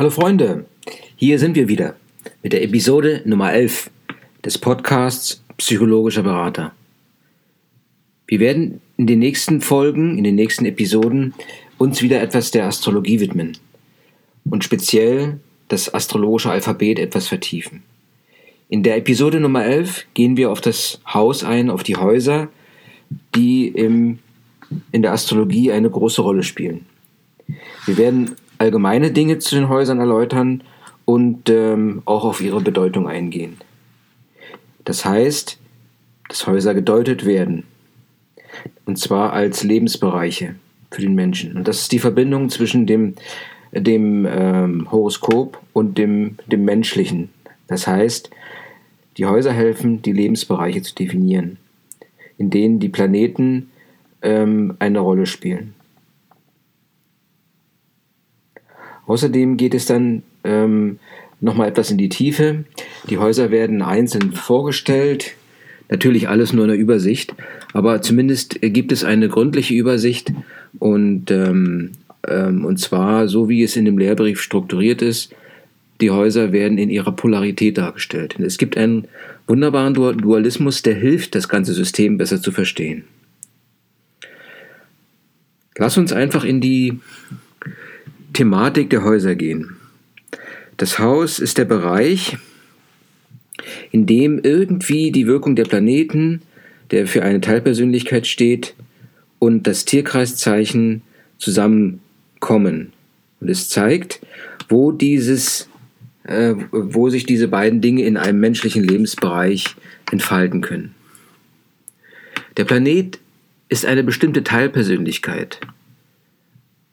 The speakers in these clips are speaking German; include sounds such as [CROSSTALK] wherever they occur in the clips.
Hallo Freunde, hier sind wir wieder mit der Episode Nummer 11 des Podcasts Psychologischer Berater. Wir werden in den nächsten Folgen, in den nächsten Episoden uns wieder etwas der Astrologie widmen und speziell das astrologische Alphabet etwas vertiefen. In der Episode Nummer 11 gehen wir auf das Haus ein, auf die Häuser, die im, in der Astrologie eine große Rolle spielen. Wir werden allgemeine Dinge zu den Häusern erläutern und ähm, auch auf ihre Bedeutung eingehen. Das heißt, dass Häuser gedeutet werden. Und zwar als Lebensbereiche für den Menschen. Und das ist die Verbindung zwischen dem, dem ähm, Horoskop und dem, dem Menschlichen. Das heißt, die Häuser helfen, die Lebensbereiche zu definieren, in denen die Planeten ähm, eine Rolle spielen. Außerdem geht es dann ähm, nochmal etwas in die Tiefe. Die Häuser werden einzeln vorgestellt. Natürlich alles nur in der Übersicht, aber zumindest gibt es eine gründliche Übersicht und, ähm, ähm, und zwar so, wie es in dem Lehrbrief strukturiert ist. Die Häuser werden in ihrer Polarität dargestellt. Es gibt einen wunderbaren Dualismus, der hilft, das ganze System besser zu verstehen. Lass uns einfach in die Thematik der Häuser gehen. Das Haus ist der Bereich, in dem irgendwie die Wirkung der Planeten, der für eine Teilpersönlichkeit steht, und das Tierkreiszeichen zusammenkommen. Und es zeigt, wo dieses, äh, wo sich diese beiden Dinge in einem menschlichen Lebensbereich entfalten können. Der Planet ist eine bestimmte Teilpersönlichkeit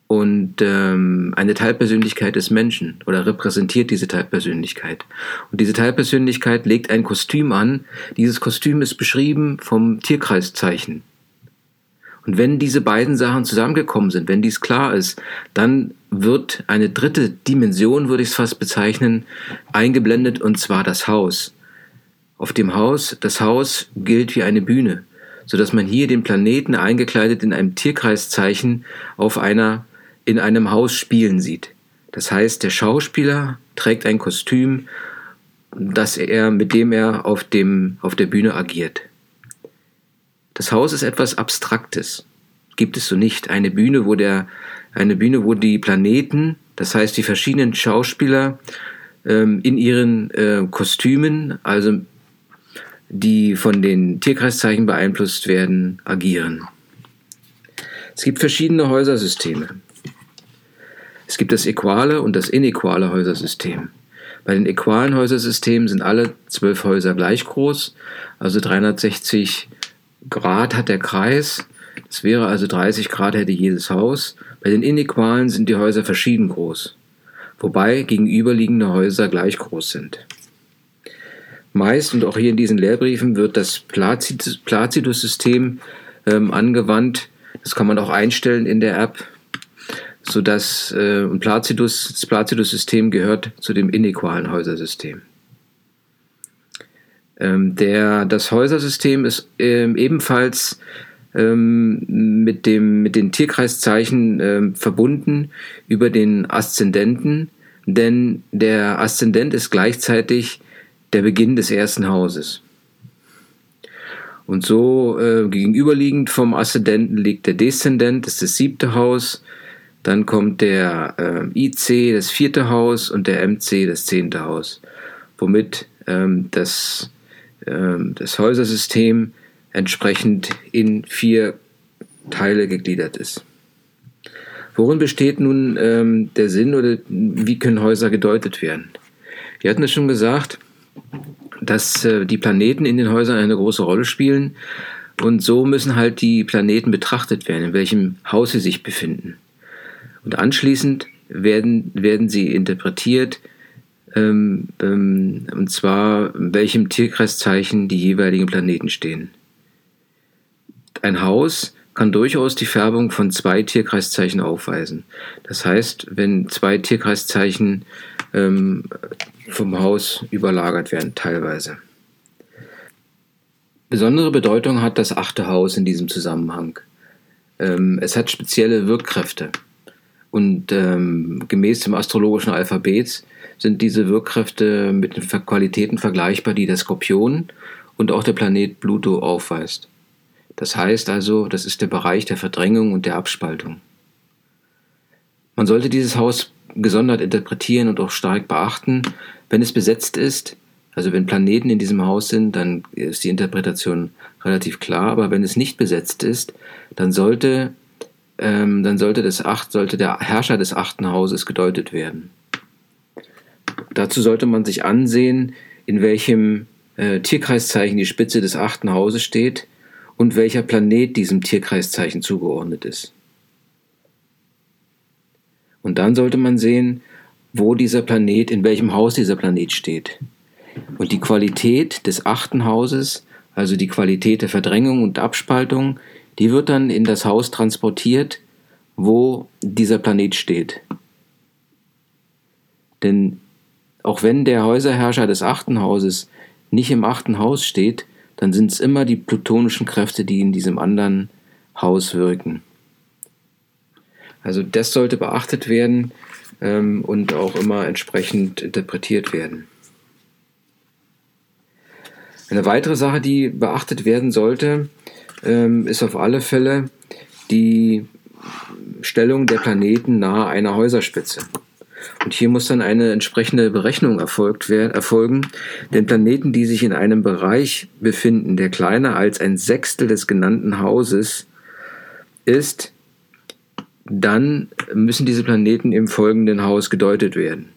und ähm, eine Teilpersönlichkeit des Menschen oder repräsentiert diese Teilpersönlichkeit. Und diese Teilpersönlichkeit legt ein Kostüm an. Dieses Kostüm ist beschrieben vom Tierkreiszeichen. Und wenn diese beiden Sachen zusammengekommen sind, wenn dies klar ist, dann wird eine dritte Dimension, würde ich es fast bezeichnen, eingeblendet, und zwar das Haus. Auf dem Haus, das Haus gilt wie eine Bühne, so dass man hier den Planeten eingekleidet in einem Tierkreiszeichen auf einer in einem Haus spielen sieht. Das heißt, der Schauspieler trägt ein Kostüm, das er, mit dem er auf, dem, auf der Bühne agiert. Das Haus ist etwas Abstraktes. Gibt es so nicht. Eine Bühne, wo der, eine Bühne, wo die Planeten, das heißt die verschiedenen Schauspieler ähm, in ihren äh, Kostümen, also die von den Tierkreiszeichen beeinflusst werden, agieren. Es gibt verschiedene Häusersysteme. Es gibt das äquale und das inequale Häusersystem. Bei den äqualen Häusersystemen sind alle zwölf Häuser gleich groß, also 360 Grad hat der Kreis. Das wäre also 30 Grad hätte jedes Haus. Bei den inequalen sind die Häuser verschieden groß, wobei gegenüberliegende Häuser gleich groß sind. Meist und auch hier in diesen Lehrbriefen wird das Placidus-System ähm, angewandt. Das kann man auch einstellen in der App sodass äh, ein Placidus, das Placidus-System gehört zu dem inequalen Häusersystem. Ähm, der, das Häusersystem ist ähm, ebenfalls ähm, mit, dem, mit den Tierkreiszeichen ähm, verbunden über den Aszendenten, denn der Aszendent ist gleichzeitig der Beginn des ersten Hauses. Und so äh, gegenüberliegend vom Aszendenten liegt der Deszendent, das ist das siebte Haus, dann kommt der äh, IC, das vierte Haus, und der MC, das zehnte Haus, womit ähm, das, ähm, das Häusersystem entsprechend in vier Teile gegliedert ist. Worin besteht nun ähm, der Sinn oder wie können Häuser gedeutet werden? Wir hatten es schon gesagt, dass äh, die Planeten in den Häusern eine große Rolle spielen und so müssen halt die Planeten betrachtet werden, in welchem Haus sie sich befinden. Und anschließend werden, werden sie interpretiert, ähm, ähm, und zwar in welchem Tierkreiszeichen die jeweiligen Planeten stehen. Ein Haus kann durchaus die Färbung von zwei Tierkreiszeichen aufweisen. Das heißt, wenn zwei Tierkreiszeichen ähm, vom Haus überlagert werden, teilweise. Besondere Bedeutung hat das achte Haus in diesem Zusammenhang. Ähm, es hat spezielle Wirkkräfte. Und ähm, gemäß dem astrologischen Alphabet sind diese Wirkkräfte mit den Qualitäten vergleichbar, die der Skorpion und auch der Planet Pluto aufweist. Das heißt also, das ist der Bereich der Verdrängung und der Abspaltung. Man sollte dieses Haus gesondert interpretieren und auch stark beachten. Wenn es besetzt ist, also wenn Planeten in diesem Haus sind, dann ist die Interpretation relativ klar. Aber wenn es nicht besetzt ist, dann sollte, ähm, dann sollte, das acht, sollte der Herrscher des achten Hauses gedeutet werden. Dazu sollte man sich ansehen, in welchem äh, Tierkreiszeichen die Spitze des achten Hauses steht und welcher Planet diesem Tierkreiszeichen zugeordnet ist. Und dann sollte man sehen, wo dieser Planet, in welchem Haus dieser Planet steht. Und die Qualität des achten Hauses, also die Qualität der Verdrängung und Abspaltung, die wird dann in das Haus transportiert, wo dieser Planet steht. Denn auch wenn der Häuserherrscher des achten Hauses nicht im achten Haus steht, dann sind es immer die plutonischen Kräfte, die in diesem anderen Haus wirken. Also das sollte beachtet werden ähm, und auch immer entsprechend interpretiert werden. Eine weitere Sache, die beachtet werden sollte, ähm, ist auf alle Fälle die Stellung der Planeten nahe einer Häuserspitze. Und hier muss dann eine entsprechende Berechnung erfolgt werden, erfolgen, denn Planeten, die sich in einem Bereich befinden, der kleiner als ein Sechstel des genannten Hauses ist, dann müssen diese Planeten im folgenden Haus gedeutet werden.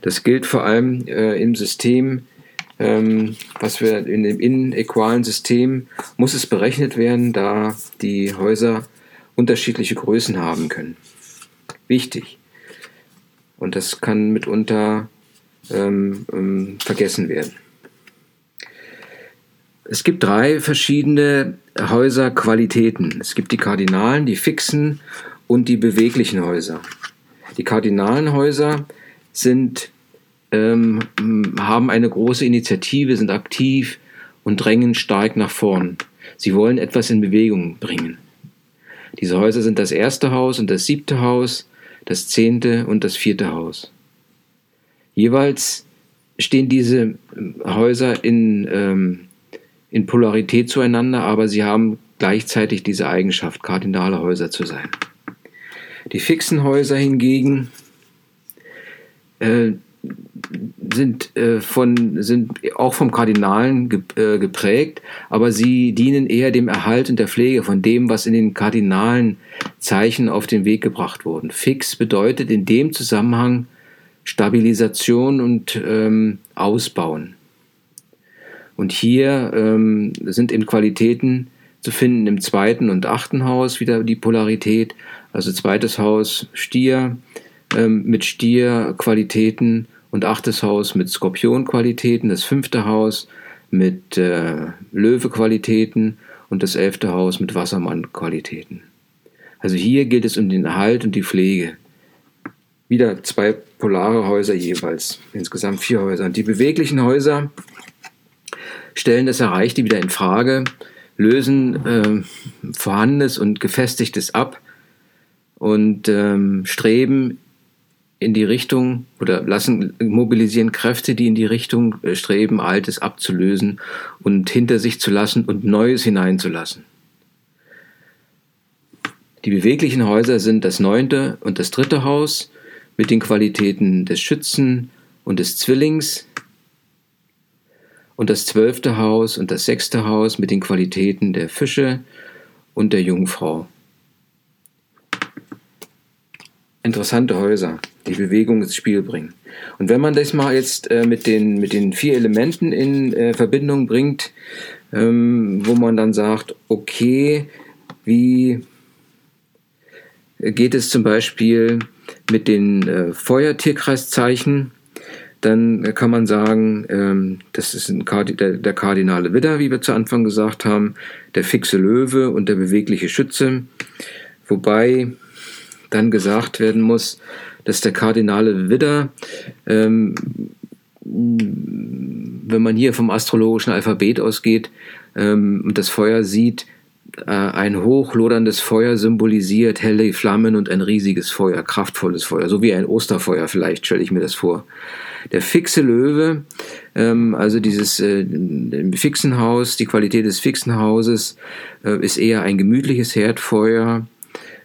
Das gilt vor allem äh, im System, ähm, was wir in dem inequalen System muss es berechnet werden, da die Häuser unterschiedliche Größen haben können. Wichtig. Und das kann mitunter ähm, ähm, vergessen werden. Es gibt drei verschiedene Häuserqualitäten. Es gibt die Kardinalen, die fixen und die beweglichen Häuser. Die kardinalen Häuser sind, ähm, haben eine große Initiative, sind aktiv und drängen stark nach vorn. Sie wollen etwas in Bewegung bringen. Diese Häuser sind das erste Haus und das siebte Haus, das zehnte und das vierte Haus. Jeweils stehen diese Häuser in, ähm, in Polarität zueinander, aber sie haben gleichzeitig diese Eigenschaft, kardinale Häuser zu sein. Die fixen Häuser hingegen äh, sind, äh, von, sind auch vom Kardinalen ge, äh, geprägt, aber sie dienen eher dem Erhalt und der Pflege von dem, was in den kardinalen Zeichen auf den Weg gebracht wurden. Fix bedeutet in dem Zusammenhang Stabilisation und ähm, Ausbauen. Und hier ähm, sind in Qualitäten zu finden im zweiten und achten Haus wieder die Polarität. Also zweites Haus Stier ähm, mit Stierqualitäten und achtes Haus mit Skorpionqualitäten, das fünfte Haus mit äh, Löwe-Qualitäten und das elfte Haus mit Wassermann-Qualitäten. Also hier geht es um den Erhalt und die Pflege. Wieder zwei polare Häuser jeweils, insgesamt vier Häuser. Und die beweglichen Häuser stellen das Erreichte wieder in Frage lösen äh, Vorhandenes und Gefestigtes ab und ähm, streben in die Richtung oder lassen mobilisieren Kräfte, die in die Richtung äh, streben, Altes abzulösen und hinter sich zu lassen und Neues hineinzulassen. Die beweglichen Häuser sind das neunte und das dritte Haus mit den Qualitäten des Schützen und des Zwillings, und das zwölfte Haus und das sechste Haus mit den Qualitäten der Fische und der Jungfrau. Interessante Häuser, die Bewegung ins Spiel bringen. Und wenn man das mal jetzt äh, mit, den, mit den vier Elementen in äh, Verbindung bringt, ähm, wo man dann sagt, okay, wie geht es zum Beispiel mit den äh, Feuertierkreiszeichen? dann kann man sagen, ähm, das ist Kard der, der, kardinale Widder, wie wir zu Anfang gesagt haben, der fixe Löwe und der bewegliche Schütze. Wobei dann gesagt werden muss, dass der kardinale Widder, ähm, wenn man hier vom astrologischen Alphabet ausgeht ähm, und das Feuer sieht, äh, ein hochloderndes Feuer symbolisiert, helle Flammen und ein riesiges Feuer, kraftvolles Feuer, so wie ein Osterfeuer vielleicht, stelle ich mir das vor. Der fixe Löwe, ähm, also dieses äh, fixen Haus, die Qualität des fixen Hauses äh, ist eher ein gemütliches Herdfeuer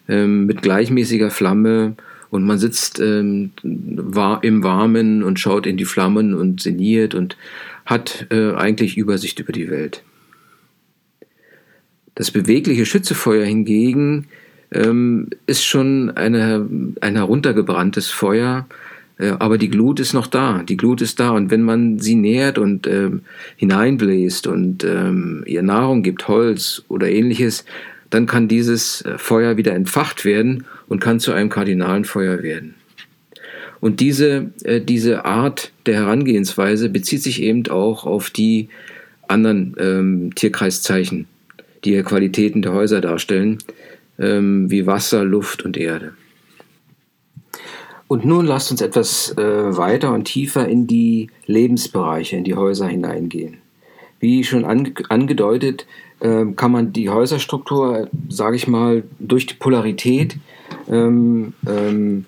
ähm, mit gleichmäßiger Flamme und man sitzt ähm, war im Warmen und schaut in die Flammen und sinniert und hat äh, eigentlich Übersicht über die Welt. Das bewegliche Schützefeuer hingegen ähm, ist schon eine, ein heruntergebranntes Feuer, äh, aber die Glut ist noch da. Die Glut ist da und wenn man sie nährt und ähm, hineinbläst und ähm, ihr Nahrung gibt, Holz oder ähnliches, dann kann dieses äh, Feuer wieder entfacht werden und kann zu einem kardinalen Feuer werden. Und diese, äh, diese Art der Herangehensweise bezieht sich eben auch auf die anderen ähm, Tierkreiszeichen die Qualitäten der Häuser darstellen, ähm, wie Wasser, Luft und Erde. Und nun lasst uns etwas äh, weiter und tiefer in die Lebensbereiche, in die Häuser hineingehen. Wie schon ange angedeutet, kann man die Häuserstruktur, sage ich mal, durch die Polarität ähm, ähm,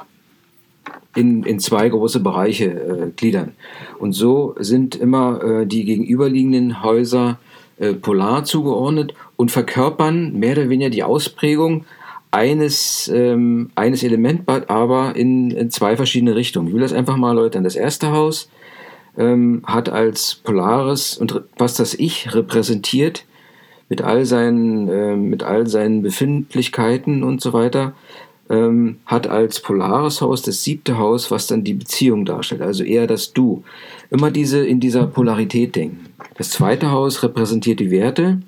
in, in zwei große Bereiche äh, gliedern. Und so sind immer äh, die gegenüberliegenden Häuser äh, polar zugeordnet und verkörpern mehr oder weniger die Ausprägung eines, ähm, eines Element, aber in, in, zwei verschiedene Richtungen. Ich will das einfach mal erläutern. Das erste Haus ähm, hat als Polares und was das Ich repräsentiert, mit all seinen, äh, mit all seinen Befindlichkeiten und so weiter, ähm, hat als polares Haus das siebte Haus, was dann die Beziehung darstellt, also eher das Du. Immer diese in dieser Polarität denken. Das zweite Haus repräsentiert die Werte,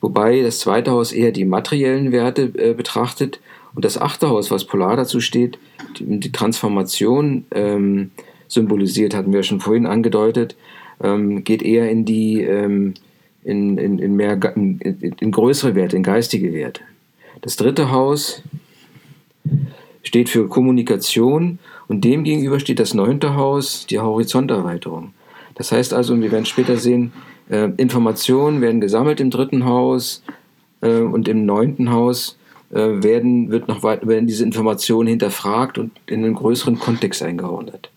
wobei das zweite Haus eher die materiellen Werte äh, betrachtet und das achte Haus, was polar dazu steht, die, die Transformation ähm, symbolisiert, hatten wir schon vorhin angedeutet, ähm, geht eher in die ähm, in, in, in, mehr, in, in größere Werte, in geistige Werte. Das dritte Haus steht für Kommunikation und dem gegenüber steht das neunte Haus, die Horizonterweiterung. Das heißt also, wir werden später sehen, äh, Informationen werden gesammelt im dritten Haus äh, und im neunten Haus äh, werden, wird noch weit, werden diese Informationen hinterfragt und in einen größeren Kontext eingeordnet.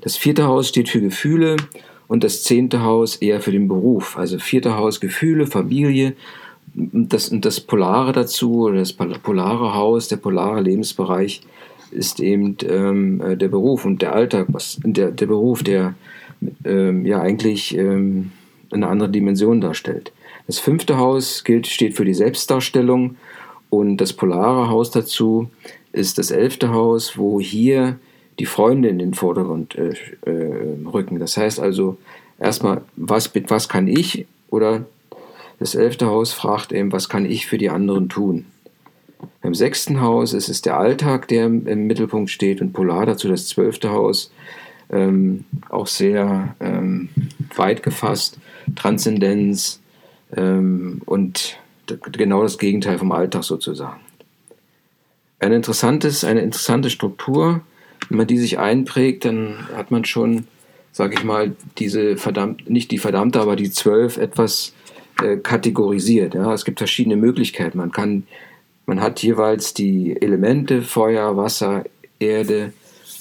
Das vierte Haus steht für Gefühle und das zehnte Haus eher für den Beruf. Also vierte Haus Gefühle, Familie das, das Polare dazu, das polare Haus, der polare Lebensbereich ist eben ähm, äh, der Beruf und der Alltag, was, der, der Beruf, der ähm, ja eigentlich ähm, eine andere Dimension darstellt. Das fünfte Haus gilt, steht für die Selbstdarstellung und das polare Haus dazu ist das elfte Haus, wo hier die Freunde in den Vordergrund äh, äh, rücken. Das heißt also erstmal, was, was kann ich oder das elfte Haus fragt eben, was kann ich für die anderen tun? Beim sechsten Haus ist es der Alltag, der im, Mittelpunkt steht und polar dazu das zwölfte Haus, ähm, auch sehr ähm, weit gefasst, Transzendenz ähm, und genau das Gegenteil vom Alltag sozusagen. Ein interessantes, eine interessante Struktur, wenn man die sich einprägt, dann hat man schon, sage ich mal, diese verdammt, nicht die verdammte, aber die zwölf etwas äh, kategorisiert. Ja. Es gibt verschiedene Möglichkeiten. Man kann, man hat jeweils die Elemente Feuer, Wasser, Erde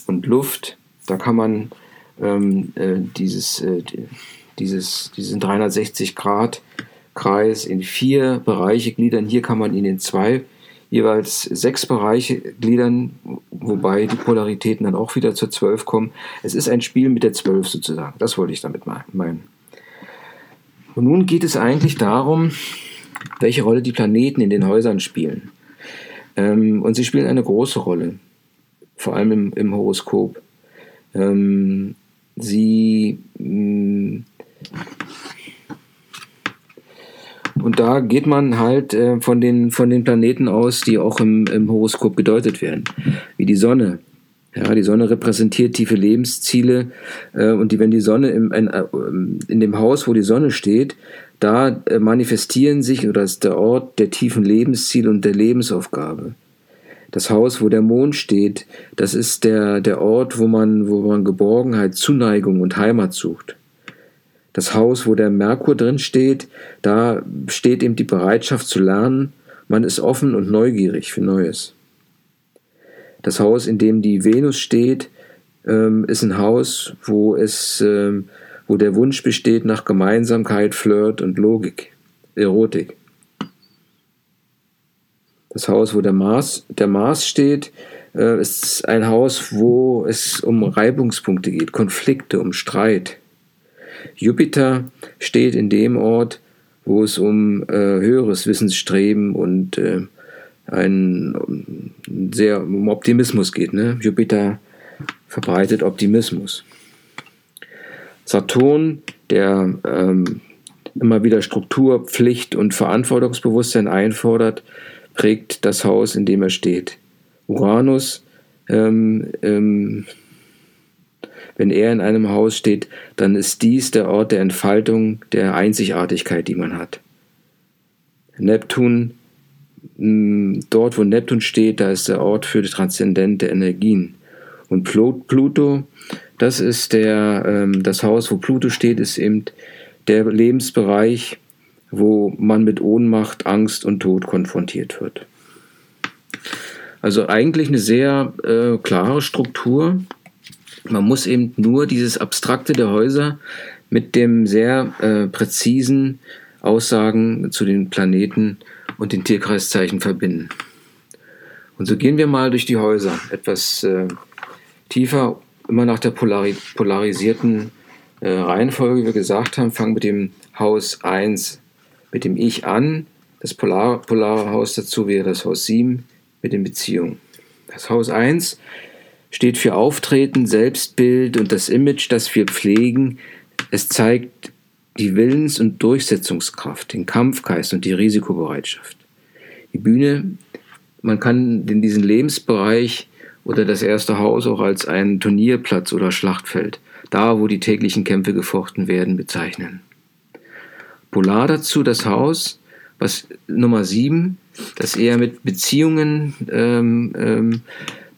und Luft. Da kann man ähm, äh, dieses, äh, dieses, diesen 360 Grad Kreis in vier Bereiche gliedern. Hier kann man ihn in zwei jeweils sechs Bereiche gliedern, wobei die Polaritäten dann auch wieder zur zwölf kommen. Es ist ein Spiel mit der zwölf sozusagen. Das wollte ich damit meinen. Und nun geht es eigentlich darum, welche Rolle die Planeten in den Häusern spielen. Ähm, und sie spielen eine große Rolle, vor allem im, im Horoskop. Ähm, sie und da geht man halt äh, von, den, von den Planeten aus, die auch im, im Horoskop gedeutet werden, wie die Sonne, ja, die Sonne repräsentiert tiefe Lebensziele äh, und die, wenn die Sonne im, in, äh, in dem Haus, wo die Sonne steht, da äh, manifestieren sich oder ist der Ort der tiefen Lebensziele und der Lebensaufgabe. Das Haus, wo der Mond steht, das ist der, der Ort, wo man, wo man Geborgenheit, Zuneigung und Heimat sucht. Das Haus, wo der Merkur drin steht, da steht eben die Bereitschaft zu lernen. Man ist offen und neugierig für Neues. Das Haus, in dem die Venus steht, ähm, ist ein Haus, wo es, ähm, wo der Wunsch besteht nach Gemeinsamkeit, Flirt und Logik, Erotik. Das Haus, wo der Mars, der Mars steht, äh, ist ein Haus, wo es um Reibungspunkte geht, Konflikte, um Streit. Jupiter steht in dem Ort, wo es um äh, höheres Wissensstreben und äh, ein um, sehr um Optimismus geht. Ne? Jupiter verbreitet Optimismus. Saturn, der ähm, immer wieder Struktur, Pflicht und Verantwortungsbewusstsein einfordert, prägt das Haus, in dem er steht. Uranus ähm, ähm, wenn er in einem Haus steht, dann ist dies der Ort der Entfaltung der Einzigartigkeit, die man hat. Neptun, mm, dort wo Neptun steht, da ist der Ort für die transzendente Energien. Und Pluto, das ist der, ähm, das Haus, wo Pluto steht, ist eben der Lebensbereich, wo man mit Ohnmacht, Angst und Tod konfrontiert wird. Also eigentlich eine sehr äh, klare Struktur, man muss eben nur dieses Abstrakte der Häuser mit dem sehr äh, präzisen Aussagen zu den Planeten und den Tierkreiszeichen verbinden. Und so gehen wir mal durch die Häuser etwas äh, tiefer, immer nach der polari polarisierten äh, Reihenfolge, wie wir gesagt haben, fangen mit dem Haus 1 mit dem Ich an. Das polar polare Haus dazu wäre das Haus 7 mit den Beziehungen. Das Haus 1 steht für Auftreten, Selbstbild und das Image, das wir pflegen. Es zeigt die Willens- und Durchsetzungskraft, den Kampfgeist und die Risikobereitschaft. Die Bühne, man kann in diesen Lebensbereich oder das erste Haus auch als einen Turnierplatz oder Schlachtfeld, da wo die täglichen Kämpfe gefochten werden, bezeichnen. Polar dazu das Haus, was Nummer sieben, das eher mit Beziehungen ähm, ähm,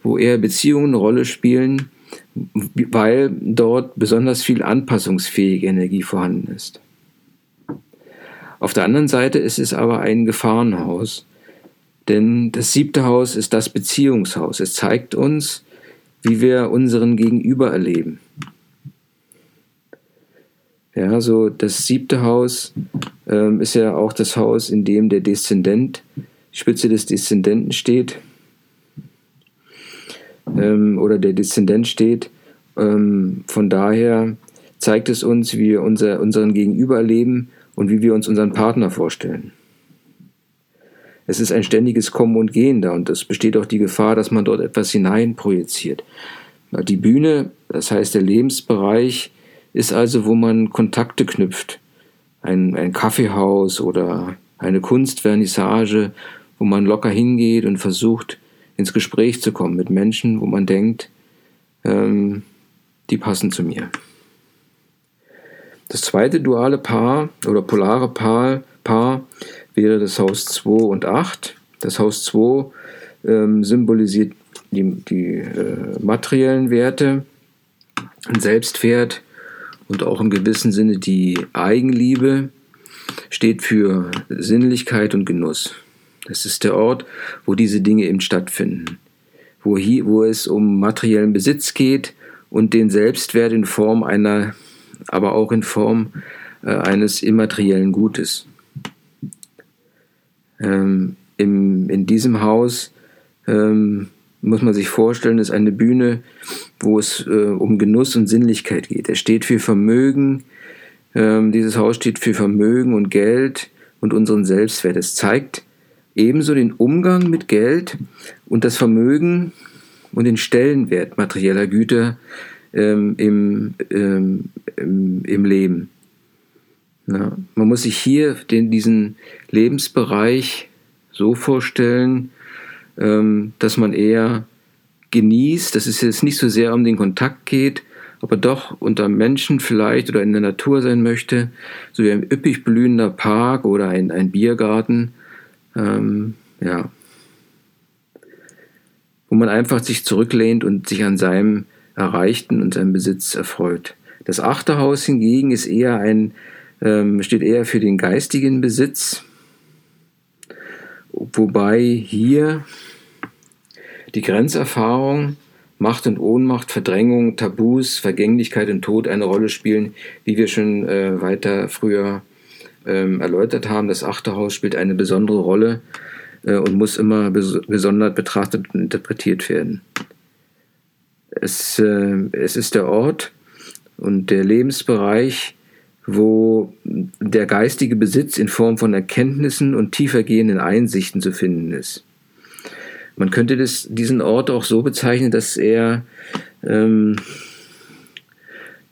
wo eher Beziehungen eine Rolle spielen, weil dort besonders viel anpassungsfähige Energie vorhanden ist. Auf der anderen Seite ist es aber ein Gefahrenhaus, denn das siebte Haus ist das Beziehungshaus. Es zeigt uns, wie wir unseren Gegenüber erleben. Ja, so das siebte Haus ähm, ist ja auch das Haus, in dem der Deszendent, Spitze des Deszendenten steht ähm, oder der Deszendent steht. Ähm, von daher zeigt es uns, wie wir unser, unseren Gegenüber erleben und wie wir uns unseren Partner vorstellen. Es ist ein ständiges Kommen und Gehen da und es besteht auch die Gefahr, dass man dort etwas hineinprojiziert. Die Bühne, das heißt der Lebensbereich, ist also, wo man Kontakte knüpft. Ein, ein Kaffeehaus oder eine Kunstvernissage, wo man locker hingeht und versucht, ins Gespräch zu kommen mit Menschen, wo man denkt, ähm, die passen zu mir. Das zweite duale Paar oder polare Paar, Paar wäre das Haus 2 und 8. Das Haus 2 ähm, symbolisiert die, die äh, materiellen Werte, ein Selbstwert und auch im gewissen Sinne die Eigenliebe, steht für Sinnlichkeit und Genuss. Das ist der Ort, wo diese Dinge eben stattfinden, wo, hier, wo es um materiellen Besitz geht und den Selbstwert in Form einer, aber auch in Form äh, eines immateriellen Gutes. Ähm, im, in diesem Haus ähm, muss man sich vorstellen, ist eine Bühne, wo es äh, um Genuss und Sinnlichkeit geht. Es steht für Vermögen, ähm, dieses Haus steht für Vermögen und Geld und unseren Selbstwert. Es zeigt, ebenso den Umgang mit Geld und das Vermögen und den Stellenwert materieller Güter ähm, im, ähm, im, im, Leben. Ja, man muss sich hier den, diesen Lebensbereich so vorstellen, ähm, dass man eher genießt, dass es jetzt nicht so sehr um den Kontakt geht, aber doch unter Menschen vielleicht oder in der Natur sein möchte, so wie ein üppig blühender Park oder ein, ein Biergarten, ähm, ja, wo man einfach sich zurücklehnt und sich an seinem Erreichten und seinem Besitz erfreut. Das achte Haus hingegen ist eher ein, ähm, steht eher für den geistigen Besitz, wobei hier die Grenzerfahrung, Macht und Ohnmacht, Verdrängung, Tabus, Vergänglichkeit und Tod eine Rolle spielen, wie wir schon äh, weiter früher ähm, erläutert haben. Das achte Haus spielt eine besondere Rolle äh, und muss immer bes besonders betrachtet und interpretiert werden. Es, äh, es ist der Ort und der Lebensbereich, wo der geistige Besitz in Form von Erkenntnissen und tiefergehenden Einsichten zu finden ist. Man könnte das, diesen Ort auch so bezeichnen, dass er ähm,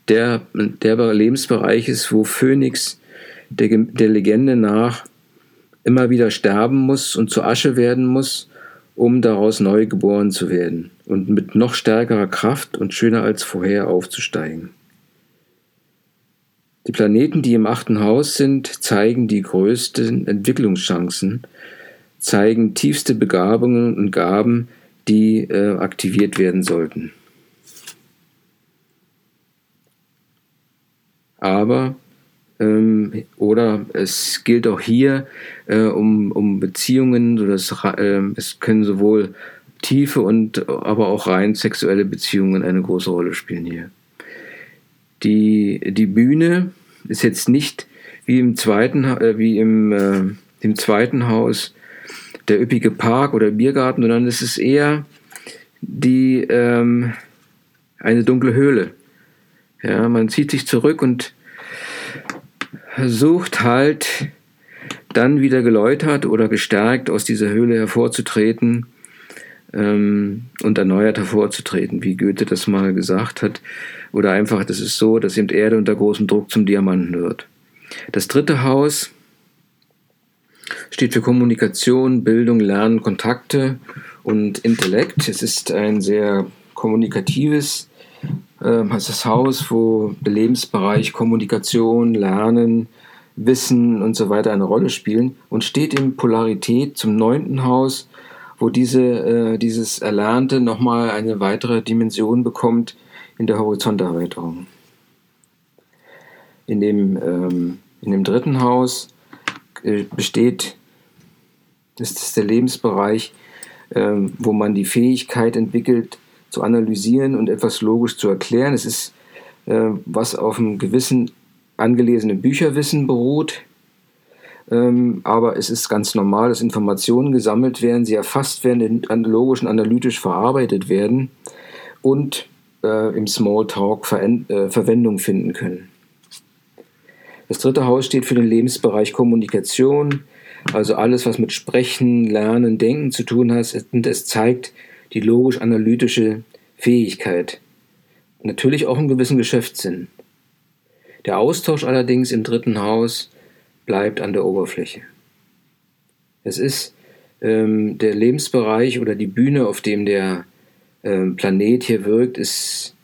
der, der Lebensbereich ist, wo Phönix der, der Legende nach immer wieder sterben muss und zu Asche werden muss, um daraus neu geboren zu werden und mit noch stärkerer Kraft und schöner als vorher aufzusteigen. Die Planeten, die im achten Haus sind, zeigen die größten Entwicklungschancen, zeigen tiefste Begabungen und Gaben, die äh, aktiviert werden sollten. Aber ähm, oder es gilt auch hier äh, um, um Beziehungen, so dass, äh, es können sowohl tiefe und aber auch rein sexuelle Beziehungen eine große Rolle spielen hier. Die, die Bühne ist jetzt nicht wie im zweiten, äh, wie im, äh, im zweiten Haus der üppige Park oder Biergarten, sondern es ist eher die, ähm, eine dunkle Höhle. Ja, man zieht sich zurück und versucht halt dann wieder geläutert oder gestärkt aus dieser Höhle hervorzutreten ähm, und erneuert hervorzutreten, wie Goethe das mal gesagt hat. Oder einfach, das ist so, dass eben Erde unter großem Druck zum Diamanten wird. Das dritte Haus steht für Kommunikation, Bildung, Lernen, Kontakte und Intellekt. Es ist ein sehr kommunikatives äh, das Haus, wo der Lebensbereich Kommunikation, Lernen, Wissen und so weiter eine Rolle spielen und steht in Polarität zum neunten Haus, wo diese, äh, dieses Erlernte nochmal eine weitere Dimension bekommt in der Horizonterweiterung. In dem, ähm, in dem dritten Haus äh, besteht, ist der Lebensbereich, äh, wo man die Fähigkeit entwickelt, zu analysieren und etwas logisch zu erklären. Es ist, äh, was auf einem gewissen angelesenen Bücherwissen beruht. Ähm, aber es ist ganz normal, dass Informationen gesammelt werden, sie erfasst werden, logisch und analytisch verarbeitet werden und äh, im Smalltalk äh, Verwendung finden können. Das dritte Haus steht für den Lebensbereich Kommunikation, also alles, was mit Sprechen, Lernen, Denken zu tun hat. Und es zeigt die logisch-analytische Fähigkeit. Natürlich auch einen gewissen Geschäftssinn. Der Austausch allerdings im dritten Haus bleibt an der Oberfläche. Es ist ähm, der Lebensbereich oder die Bühne, auf dem der ähm, Planet hier wirkt, ist,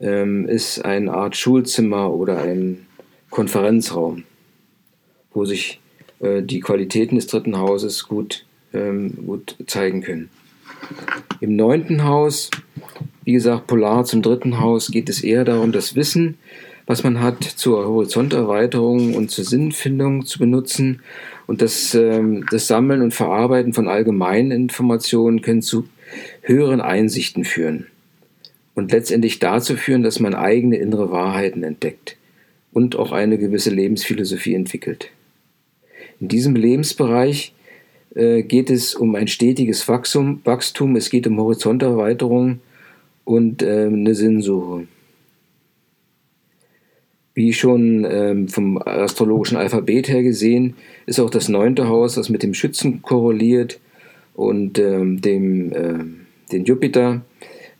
ähm, ist eine Art Schulzimmer oder ein Konferenzraum, wo sich äh, die Qualitäten des dritten Hauses gut, ähm, gut zeigen können. Im neunten Haus, wie gesagt, polar zum dritten Haus, geht es eher darum, das Wissen, was man hat, zur Horizonterweiterung und zur Sinnfindung zu benutzen. Und das, ähm, das Sammeln und Verarbeiten von allgemeinen Informationen können zu höheren Einsichten führen und letztendlich dazu führen, dass man eigene innere Wahrheiten entdeckt und auch eine gewisse Lebensphilosophie entwickelt. In diesem Lebensbereich äh, geht es um ein stetiges Wachstum, Wachstum, es geht um Horizonterweiterung und äh, eine Sinnsuche. Wie schon ähm, vom astrologischen Alphabet her gesehen, ist auch das neunte Haus, das mit dem Schützen korreliert und ähm, dem äh, den Jupiter.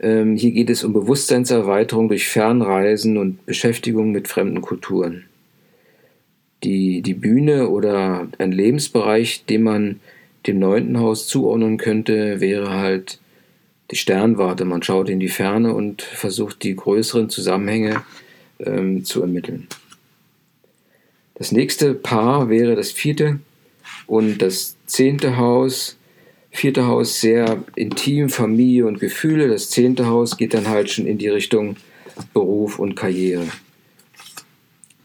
Ähm, hier geht es um Bewusstseinserweiterung durch Fernreisen und Beschäftigung mit fremden Kulturen. Die, die Bühne oder ein Lebensbereich, den man dem neunten Haus zuordnen könnte, wäre halt die Sternwarte. Man schaut in die Ferne und versucht die größeren Zusammenhänge ähm, zu ermitteln. Das nächste Paar wäre das vierte und das zehnte Haus. Vierte Haus sehr intim, Familie und Gefühle. Das zehnte Haus geht dann halt schon in die Richtung Beruf und Karriere.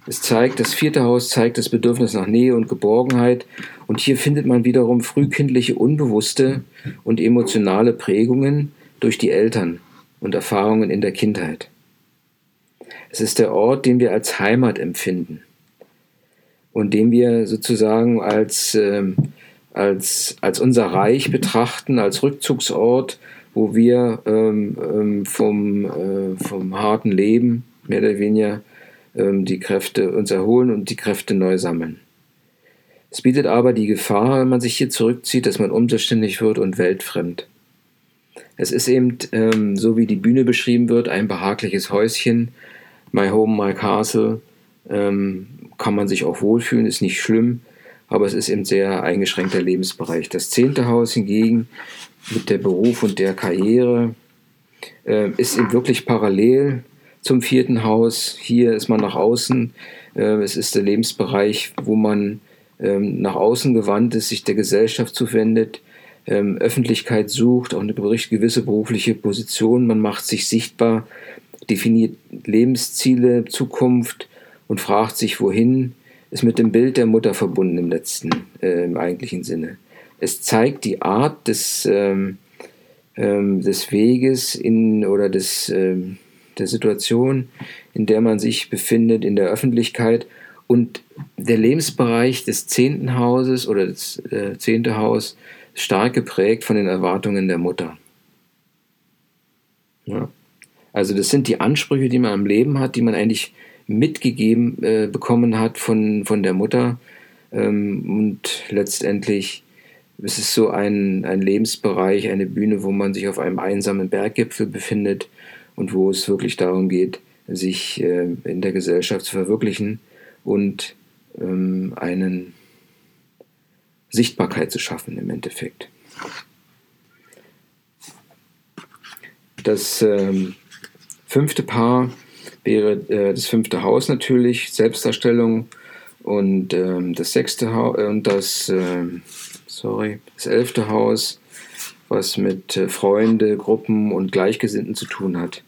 Es zeigt, das vierte Haus zeigt das Bedürfnis nach Nähe und Geborgenheit. Und hier findet man wiederum frühkindliche unbewusste und emotionale Prägungen durch die Eltern und Erfahrungen in der Kindheit. Es ist der Ort, den wir als Heimat empfinden und den wir sozusagen als, äh, als, als unser Reich betrachten, als Rückzugsort, wo wir ähm, ähm, vom, äh, vom harten Leben mehr oder weniger die Kräfte uns erholen und die Kräfte neu sammeln. Es bietet aber die Gefahr, wenn man sich hier zurückzieht, dass man unselbstständig wird und weltfremd. Es ist eben, ähm, so wie die Bühne beschrieben wird, ein behagliches Häuschen. My Home, My Castle. Ähm, kann man sich auch wohlfühlen, ist nicht schlimm, aber es ist eben sehr eingeschränkter Lebensbereich. Das zehnte Haus hingegen mit der Beruf und der Karriere äh, ist eben wirklich parallel zum vierten Haus. Hier ist man nach außen. Äh, es ist der Lebensbereich, wo man ähm, nach außen gewandt ist, sich der Gesellschaft zuwendet, ähm, Öffentlichkeit sucht, auch eine gewisse berufliche Position. Man macht sich sichtbar, definiert Lebensziele, Zukunft und fragt sich, wohin, ist mit dem Bild der Mutter verbunden im letzten, äh, im eigentlichen Sinne. Es zeigt die Art des, ähm, ähm, des Weges in, oder des, ähm, der Situation, in der man sich befindet in der Öffentlichkeit und der Lebensbereich des zehnten Hauses oder das äh, zehnte Haus ist stark geprägt von den Erwartungen der Mutter. Ja. Also das sind die Ansprüche, die man am Leben hat, die man eigentlich mitgegeben äh, bekommen hat von, von der Mutter. Ähm, und letztendlich ist es so ein, ein Lebensbereich, eine Bühne, wo man sich auf einem einsamen Berggipfel befindet und wo es wirklich darum geht, sich äh, in der Gesellschaft zu verwirklichen und ähm, einen Sichtbarkeit zu schaffen im Endeffekt. Das ähm, fünfte Paar wäre äh, das fünfte Haus natürlich, Selbstdarstellung und ähm, das sechste Haus äh, und das, äh, sorry, das elfte Haus, was mit äh, Freunde, Gruppen und Gleichgesinnten zu tun hat.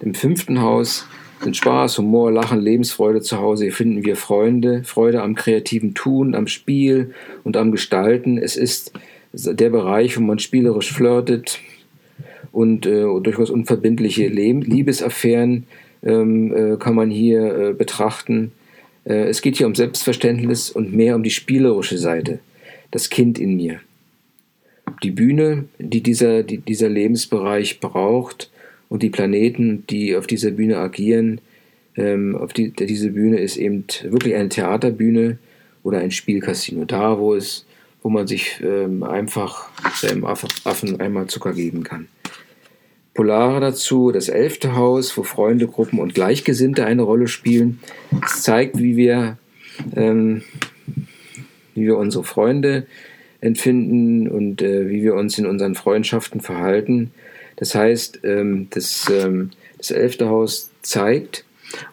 Im fünften Haus sind Spaß, Humor, Lachen, Lebensfreude zu Hause. Hier finden wir Freunde, Freude am kreativen Tun, am Spiel und am Gestalten. Es ist der Bereich, wo man spielerisch flirtet und äh, durchaus unverbindliche Liebesaffären ähm, äh, kann man hier äh, betrachten. Äh, es geht hier um Selbstverständnis und mehr um die spielerische Seite, das Kind in mir. Die Bühne, die dieser, die dieser Lebensbereich braucht, und die Planeten, die auf dieser Bühne agieren, ähm, auf die, diese Bühne ist eben wirklich eine Theaterbühne oder ein Spielcasino. Da, wo es, wo man sich ähm, einfach seinem Affen einmal Zucker geben kann. Polare dazu, das elfte Haus, wo Freunde, Gruppen und Gleichgesinnte eine Rolle spielen. Es zeigt, wie wir, ähm, wie wir unsere Freunde empfinden und äh, wie wir uns in unseren Freundschaften verhalten. Das heißt, ähm, das, ähm, das elfte Haus zeigt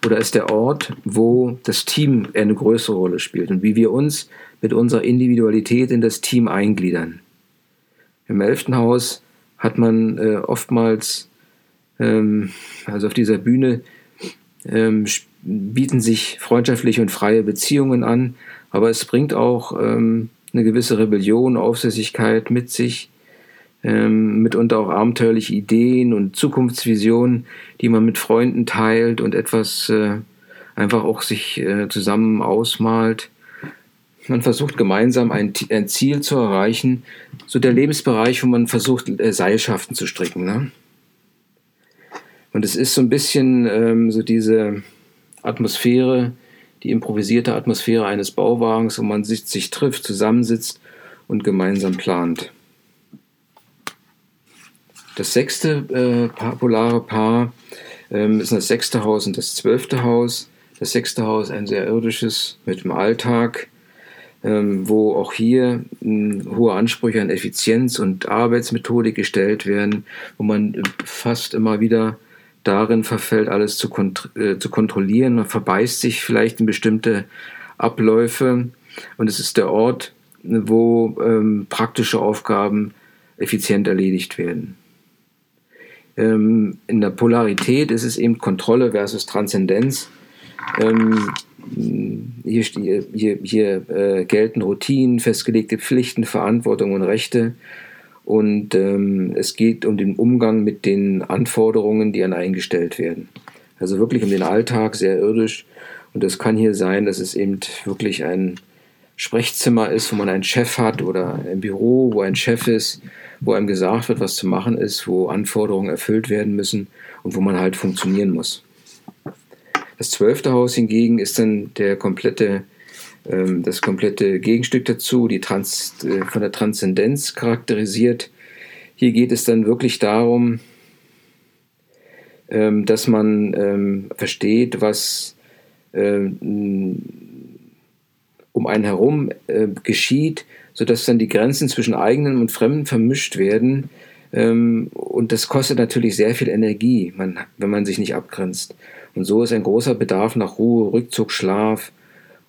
oder ist der Ort, wo das Team eine größere Rolle spielt und wie wir uns mit unserer Individualität in das Team eingliedern. Im elften Haus hat man äh, oftmals, ähm, also auf dieser Bühne, ähm, bieten sich freundschaftliche und freie Beziehungen an, aber es bringt auch ähm, eine gewisse Rebellion, Aufsässigkeit mit sich, ähm, mitunter auch abenteuerliche Ideen und Zukunftsvisionen, die man mit Freunden teilt und etwas äh, einfach auch sich äh, zusammen ausmalt. Man versucht gemeinsam ein, ein, Ziel zu erreichen, so der Lebensbereich, wo man versucht, äh, Seilschaften zu stricken. Ne? Und es ist so ein bisschen ähm, so diese Atmosphäre, die improvisierte Atmosphäre eines Bauwagens, wo man sich, sich trifft, zusammensitzt und gemeinsam plant. Das sechste äh, polare Paar ähm, ist das sechste Haus und das zwölfte Haus. Das sechste Haus ein sehr irdisches mit dem Alltag, ähm, wo auch hier äh, hohe Ansprüche an Effizienz und Arbeitsmethodik gestellt werden, wo man fast immer wieder darin verfällt, alles zu, kont äh, zu kontrollieren. Man verbeißt sich vielleicht in bestimmte Abläufe und es ist der Ort, wo ähm, praktische Aufgaben effizient erledigt werden. Ähm, in der Polarität ist es eben Kontrolle versus Transzendenz. Ähm, hier, hier, hier äh, gelten Routinen, festgelegte Pflichten, Verantwortung und Rechte. Und ähm, es geht um den Umgang mit den Anforderungen, die an eingestellt werden. Also wirklich um den Alltag, sehr irdisch. Und es kann hier sein, dass es eben wirklich ein Sprechzimmer ist, wo man einen Chef hat oder ein Büro, wo ein Chef ist, wo einem gesagt wird, was zu machen ist, wo Anforderungen erfüllt werden müssen und wo man halt funktionieren muss. Das zwölfte Haus hingegen ist dann der komplette, ähm, das komplette Gegenstück dazu, die Trans, äh, von der Transzendenz charakterisiert. Hier geht es dann wirklich darum, ähm, dass man ähm, versteht, was ähm, um einen herum äh, geschieht, sodass dann die Grenzen zwischen eigenen und Fremden vermischt werden. Ähm, und das kostet natürlich sehr viel Energie, man, wenn man sich nicht abgrenzt. Und so ist ein großer Bedarf nach Ruhe, Rückzug, Schlaf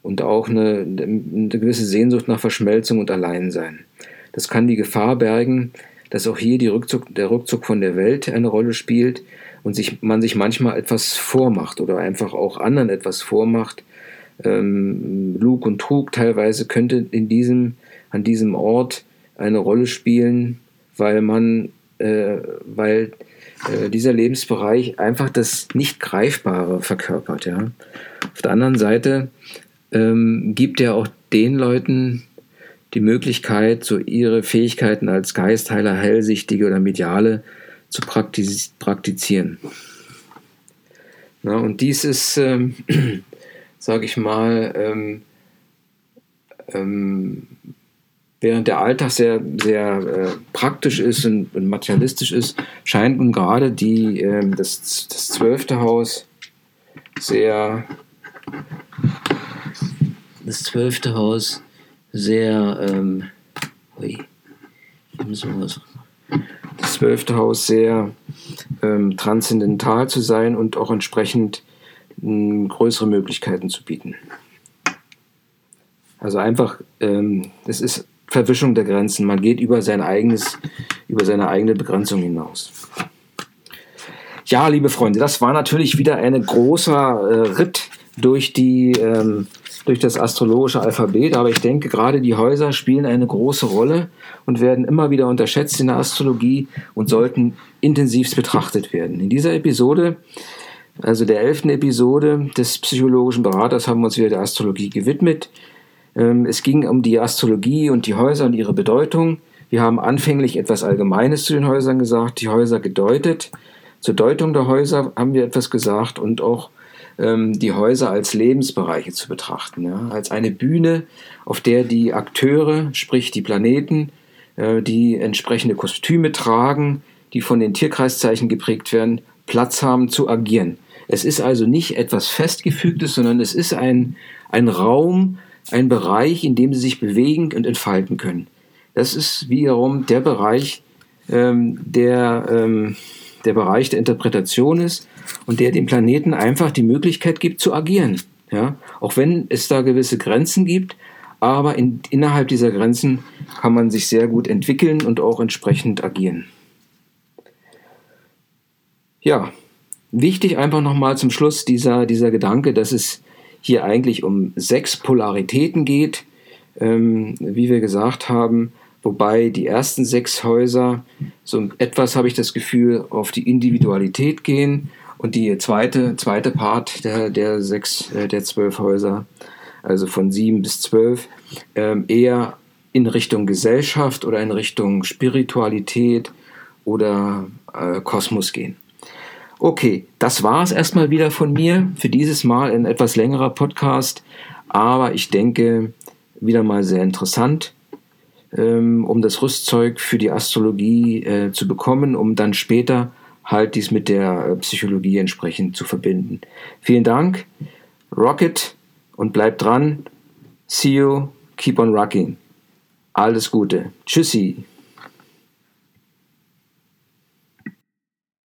und auch eine, eine gewisse Sehnsucht nach Verschmelzung und Alleinsein. Das kann die Gefahr bergen, dass auch hier Rückzug, der Rückzug von der Welt eine Rolle spielt und sich, man sich manchmal etwas vormacht oder einfach auch anderen etwas vormacht, ähm, Lug und Trug teilweise könnte in diesem, an diesem Ort eine Rolle spielen, weil man, äh, weil äh, dieser Lebensbereich einfach das nicht Greifbare verkörpert. Ja. Auf der anderen Seite ähm, gibt er auch den Leuten die Möglichkeit, so ihre Fähigkeiten als Geistheiler, Hellsichtige oder Mediale zu praktiz praktizieren. Na, und dies ist ähm, [CLEARS THROAT] sage ich mal, ähm, ähm, während der Alltag sehr, sehr äh, praktisch ist und, und, materialistisch ist, scheint nun gerade die, äh, das, das zwölfte Haus sehr, das zwölfte Haus sehr, ähm, ui, das zwölfte Haus sehr ähm, transzendental zu sein und auch entsprechend größere Möglichkeiten zu bieten. Also einfach, ähm, das ist Verwischung der Grenzen. Man geht über sein eigenes, über seine eigene Begrenzung hinaus. Ja, liebe Freunde, das war natürlich wieder ein großer äh, Ritt durch die ähm, durch das astrologische Alphabet, aber ich denke, gerade die Häuser spielen eine große Rolle und werden immer wieder unterschätzt in der Astrologie und sollten intensivst betrachtet werden. In dieser Episode also der elften Episode des psychologischen Beraters haben wir uns wieder der Astrologie gewidmet. Ähm, es ging um die Astrologie und die Häuser und ihre Bedeutung. Wir haben anfänglich etwas Allgemeines zu den Häusern gesagt, die Häuser gedeutet. Zur Deutung der Häuser haben wir etwas gesagt und auch ähm, die Häuser als Lebensbereiche zu betrachten, ja, als eine Bühne, auf der die Akteure, sprich die Planeten, äh, die entsprechende Kostüme tragen, die von den Tierkreiszeichen geprägt werden, Platz haben zu agieren. Es ist also nicht etwas Festgefügtes, sondern es ist ein, ein Raum, ein Bereich, in dem sie sich bewegen und entfalten können. Das ist wiederum der Bereich, ähm, der ähm, der Bereich der Interpretation ist und der dem Planeten einfach die Möglichkeit gibt zu agieren. Ja? Auch wenn es da gewisse Grenzen gibt, aber in, innerhalb dieser Grenzen kann man sich sehr gut entwickeln und auch entsprechend agieren. Ja, Wichtig einfach nochmal zum Schluss dieser, dieser Gedanke, dass es hier eigentlich um sechs Polaritäten geht, ähm, wie wir gesagt haben, wobei die ersten sechs Häuser so etwas, habe ich das Gefühl, auf die Individualität gehen und die zweite, zweite Part der, der sechs, äh, der zwölf Häuser, also von sieben bis zwölf, ähm, eher in Richtung Gesellschaft oder in Richtung Spiritualität oder äh, Kosmos gehen. Okay, das war es erstmal wieder von mir. Für dieses Mal ein etwas längerer Podcast, aber ich denke wieder mal sehr interessant, ähm, um das Rüstzeug für die Astrologie äh, zu bekommen, um dann später halt dies mit der äh, Psychologie entsprechend zu verbinden. Vielen Dank, Rocket und bleibt dran. See you, keep on rocking. Alles Gute. Tschüssi.